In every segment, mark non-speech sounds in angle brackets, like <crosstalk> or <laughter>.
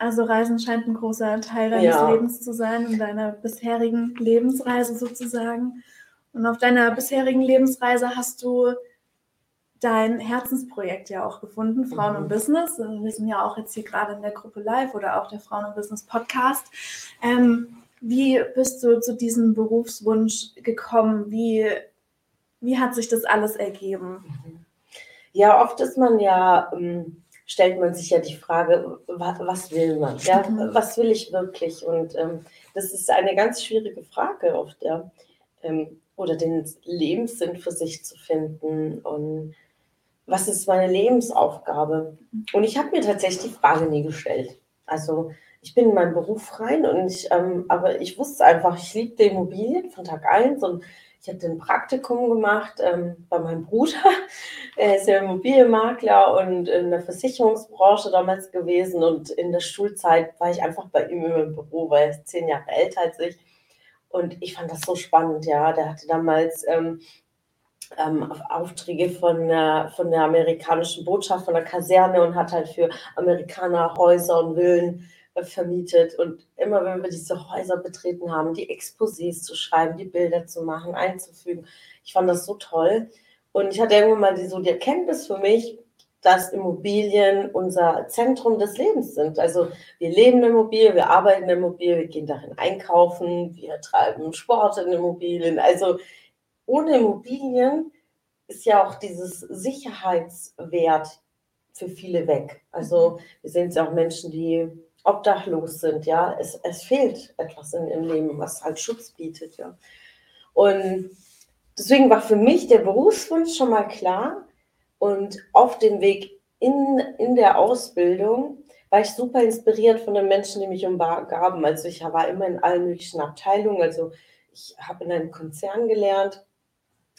Also Reisen scheint ein großer Teil deines ja. Lebens zu sein und deiner bisherigen Lebensreise sozusagen. Und auf deiner bisherigen Lebensreise hast du dein Herzensprojekt ja auch gefunden, Frauen mhm. und Business. Wir sind ja auch jetzt hier gerade in der Gruppe Live oder auch der Frauen und Business Podcast. Ähm, wie bist du zu diesem Berufswunsch gekommen? Wie, wie hat sich das alles ergeben? Ja, oft ist man ja ähm, stellt man sich ja die Frage, was, will man? Ja, was will ich wirklich? Und ähm, das ist eine ganz schwierige Frage oft, ja. Ähm, oder den Lebenssinn für sich zu finden und was ist meine Lebensaufgabe? Und ich habe mir tatsächlich die Frage nie gestellt. Also ich bin in meinem Beruf rein und ich, ähm, aber ich wusste einfach, ich liebte Immobilien von Tag eins und ich hatte ein Praktikum gemacht ähm, bei meinem Bruder. <laughs> Er ist ja Immobilienmakler und in der Versicherungsbranche damals gewesen. Und in der Schulzeit war ich einfach bei ihm im Büro, weil er ist zehn Jahre älter als ich. Und ich fand das so spannend, ja. Der hatte damals ähm, ähm, Aufträge von der, von der amerikanischen Botschaft, von der Kaserne und hat halt für Amerikaner Häuser und Villen vermietet. Und immer wenn wir diese Häuser betreten haben, die Exposés zu schreiben, die Bilder zu machen, einzufügen, ich fand das so toll. Und ich hatte irgendwann mal die, so die Erkenntnis für mich, dass Immobilien unser Zentrum des Lebens sind. Also wir leben in Immobilien, wir arbeiten in Immobilien, wir gehen darin einkaufen, wir treiben Sport in Immobilien. Also ohne Immobilien ist ja auch dieses Sicherheitswert für viele weg. Also wir sehen es ja auch Menschen, die obdachlos sind, ja. Es, es fehlt etwas in ihrem Leben, was halt Schutz bietet, ja. Und deswegen war für mich der Berufswunsch schon mal klar. Und auf dem Weg in, in der Ausbildung war ich super inspiriert von den Menschen, die mich umgaben. Also ich war immer in allen möglichen Abteilungen. Also ich habe in einem Konzern gelernt,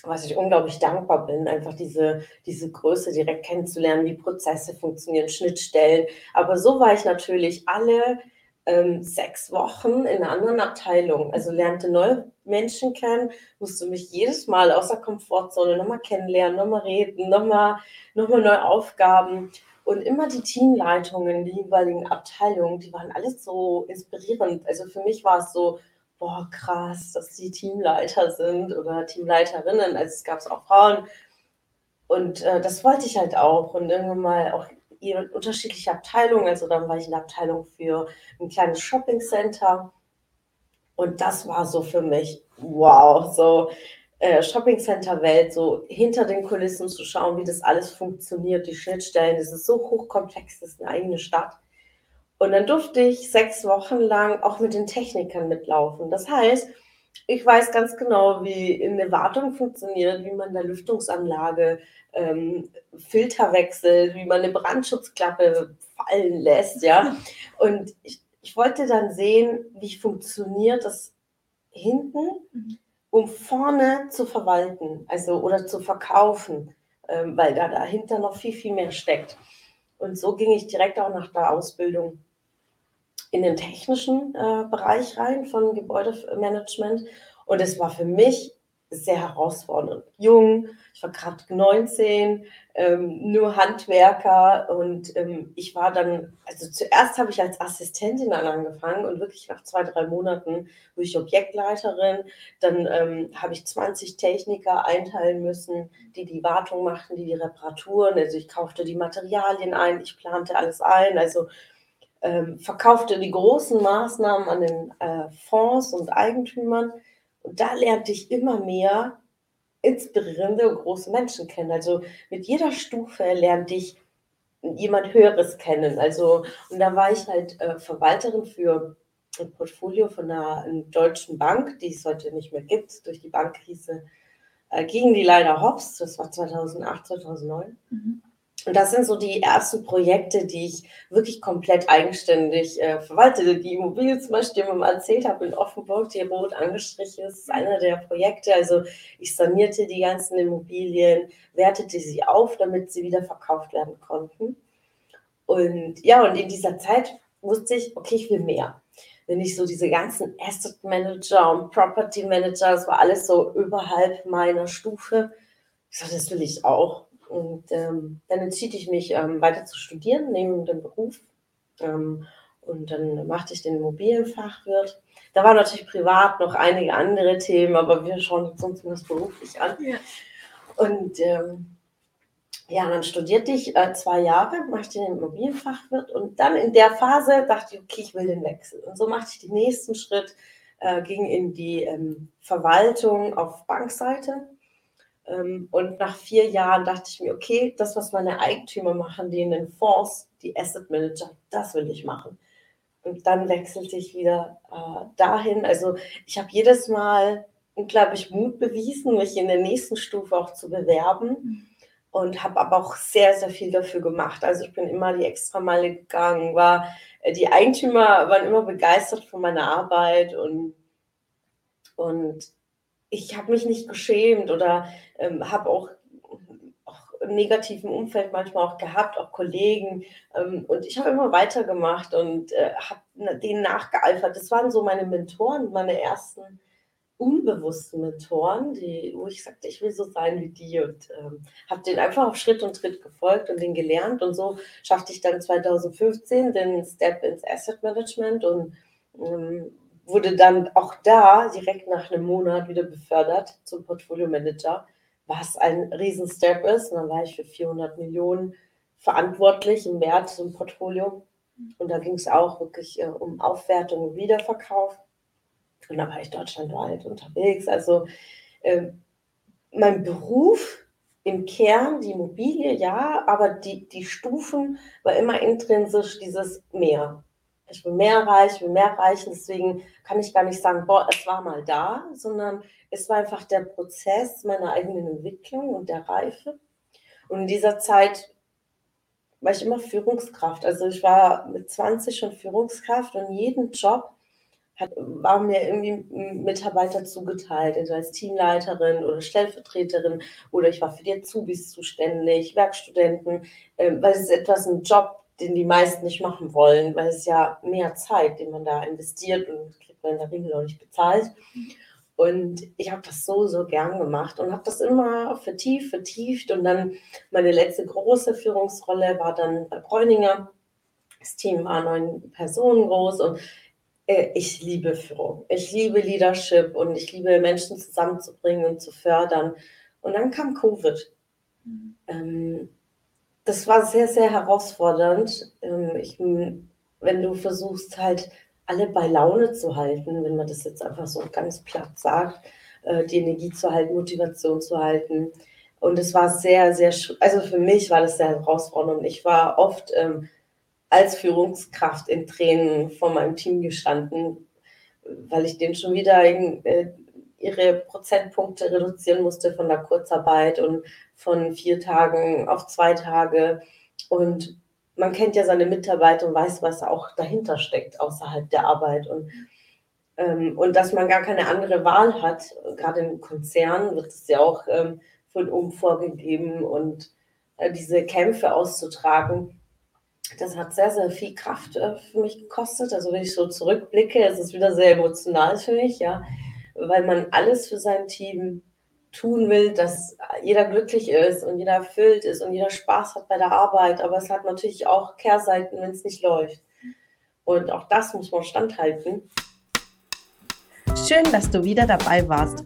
was ich unglaublich dankbar bin, einfach diese, diese Größe direkt kennenzulernen, wie Prozesse funktionieren, Schnittstellen. Aber so war ich natürlich alle ähm, sechs Wochen in einer anderen Abteilung. Also lernte neue Menschen kennen, musste mich jedes Mal aus der Komfortzone nochmal kennenlernen, nochmal reden, nochmal noch neue Aufgaben. Und immer die Teamleitungen, die jeweiligen Abteilungen, die waren alles so inspirierend. Also für mich war es so, boah, krass, dass die Teamleiter sind oder Teamleiterinnen. Also es gab es auch Frauen. Und äh, das wollte ich halt auch. Und irgendwann mal auch unterschiedliche Abteilungen. Also dann war ich in der Abteilung für ein kleines Shopping Center. Und das war so für mich, wow, so äh, Shopping Center Welt, so hinter den Kulissen zu schauen, wie das alles funktioniert, die Schnittstellen, das ist so hochkomplex, das ist eine eigene Stadt. Und dann durfte ich sechs Wochen lang auch mit den Technikern mitlaufen. Das heißt, ich weiß ganz genau, wie eine Wartung funktioniert, wie man eine Lüftungsanlage ähm, Filter wechselt, wie man eine Brandschutzklappe fallen lässt, ja. <laughs> Und ich, ich wollte dann sehen, wie funktioniert das hinten, mhm. um vorne zu verwalten, also oder zu verkaufen, ähm, weil da dahinter noch viel, viel mehr steckt. Und so ging ich direkt auch nach der Ausbildung in den technischen äh, Bereich rein von Gebäudemanagement. Und es war für mich sehr herausfordernd. Jung, ich war gerade 19, ähm, nur Handwerker und ähm, ich war dann, also zuerst habe ich als Assistentin angefangen und wirklich nach zwei, drei Monaten wurde ich Objektleiterin. Dann ähm, habe ich 20 Techniker einteilen müssen, die die Wartung machten, die die Reparaturen. Also ich kaufte die Materialien ein, ich plante alles ein. Also ähm, verkaufte die großen Maßnahmen an den äh, Fonds und Eigentümern. Und da lernte ich immer mehr inspirierende große Menschen kennen. Also mit jeder Stufe lernte ich jemand Höheres kennen. Also, und da war ich halt äh, Verwalterin für ein Portfolio von einer, einer, deutschen Bank, die es heute nicht mehr gibt. Durch die Bankkrise äh, gingen die leider hops. Das war 2008, 2009. Mhm. Und das sind so die ersten Projekte, die ich wirklich komplett eigenständig äh, verwalte. Die Immobilie zum Beispiel, die ich mal erzählt habe in Offenburg, die rot angestrichen ist, ist einer der Projekte. Also ich sanierte die ganzen Immobilien, wertete sie auf, damit sie wieder verkauft werden konnten. Und ja, und in dieser Zeit wusste ich, okay, ich will mehr. Wenn ich so diese ganzen Asset Manager und Property Manager, das war alles so überhalb meiner Stufe. Ich so, das will ich auch. Und ähm, dann entschied ich mich, ähm, weiter zu studieren, neben dem Beruf. Ähm, und dann machte ich den Immobilienfachwirt. Da waren natürlich privat noch einige andere Themen, aber wir schauen uns uns beruflich an. Ja. Und ähm, ja, dann studierte ich äh, zwei Jahre, machte den Immobilienfachwirt und dann in der Phase dachte ich, okay, ich will den Wechsel. Und so machte ich den nächsten Schritt, äh, ging in die ähm, Verwaltung auf Bankseite und nach vier Jahren dachte ich mir, okay, das, was meine Eigentümer machen, die in den Fonds, die Asset Manager, das will ich machen. Und dann wechselte ich wieder äh, dahin. Also ich habe jedes Mal unglaublich Mut bewiesen, mich in der nächsten Stufe auch zu bewerben. Und habe aber auch sehr, sehr viel dafür gemacht. Also ich bin immer die Extrameile gegangen, war, äh, die Eigentümer waren immer begeistert von meiner Arbeit und, und ich habe mich nicht geschämt oder ähm, habe auch, auch im negativen Umfeld manchmal auch gehabt, auch Kollegen. Ähm, und ich habe immer weitergemacht und äh, habe denen nachgeeifert. Das waren so meine Mentoren, meine ersten unbewussten Mentoren, die, wo ich sagte, ich will so sein wie die und ähm, habe den einfach auf Schritt und Tritt gefolgt und den gelernt und so schaffte ich dann 2015 den Step ins Asset Management und ähm, wurde dann auch da direkt nach einem Monat wieder befördert zum Portfolio Manager, was ein Riesenstep ist. Und dann war ich für 400 Millionen verantwortlich im Wert zum Portfolio. Und da ging es auch wirklich äh, um Aufwertung und Wiederverkauf. Und da war ich deutschlandweit unterwegs. Also äh, mein Beruf im Kern, die Immobilie, ja, aber die, die Stufen war immer intrinsisch dieses Mehr ich will mehr erreichen, ich will mehr erreichen. Deswegen kann ich gar nicht sagen, boah, es war mal da, sondern es war einfach der Prozess meiner eigenen Entwicklung und der Reife. Und in dieser Zeit war ich immer Führungskraft. Also ich war mit 20 schon Führungskraft und jeden Job hat, war mir irgendwie ein Mitarbeiter zugeteilt, also als Teamleiterin oder Stellvertreterin oder ich war für die Azubis zuständig, Werkstudenten, äh, weil es ist etwas ein Job, den die meisten nicht machen wollen, weil es ja mehr Zeit, den man da investiert und kriegt man in der Regel auch nicht bezahlt. Und ich habe das so, so gern gemacht und habe das immer vertieft, vertieft. Und dann meine letzte große Führungsrolle war dann bei Bräuninger. Das Team war neun Personen groß und äh, ich liebe Führung. Ich liebe Leadership und ich liebe Menschen zusammenzubringen und zu fördern. Und dann kam Covid. Mhm. Ähm, das war sehr, sehr herausfordernd. Ähm, ich, wenn du versuchst, halt alle bei Laune zu halten, wenn man das jetzt einfach so ganz platt sagt, äh, die Energie zu halten, Motivation zu halten. Und es war sehr, sehr, also für mich war das sehr herausfordernd. Ich war oft ähm, als Führungskraft in Tränen vor meinem Team gestanden, weil ich denen schon wieder in, äh, ihre Prozentpunkte reduzieren musste von der Kurzarbeit und von vier Tagen auf zwei Tage. Und man kennt ja seine Mitarbeiter und weiß, was auch dahinter steckt, außerhalb der Arbeit. Und, ähm, und dass man gar keine andere Wahl hat, gerade im Konzern wird es ja auch ähm, von oben vorgegeben und äh, diese Kämpfe auszutragen. Das hat sehr, sehr viel Kraft äh, für mich gekostet. Also wenn ich so zurückblicke, ist es wieder sehr emotional für mich, ja weil man alles für sein Team tun will, dass jeder glücklich ist und jeder erfüllt ist und jeder Spaß hat bei der Arbeit. Aber es hat natürlich auch Kehrseiten, wenn es nicht läuft. Und auch das muss man standhalten. Schön, dass du wieder dabei warst.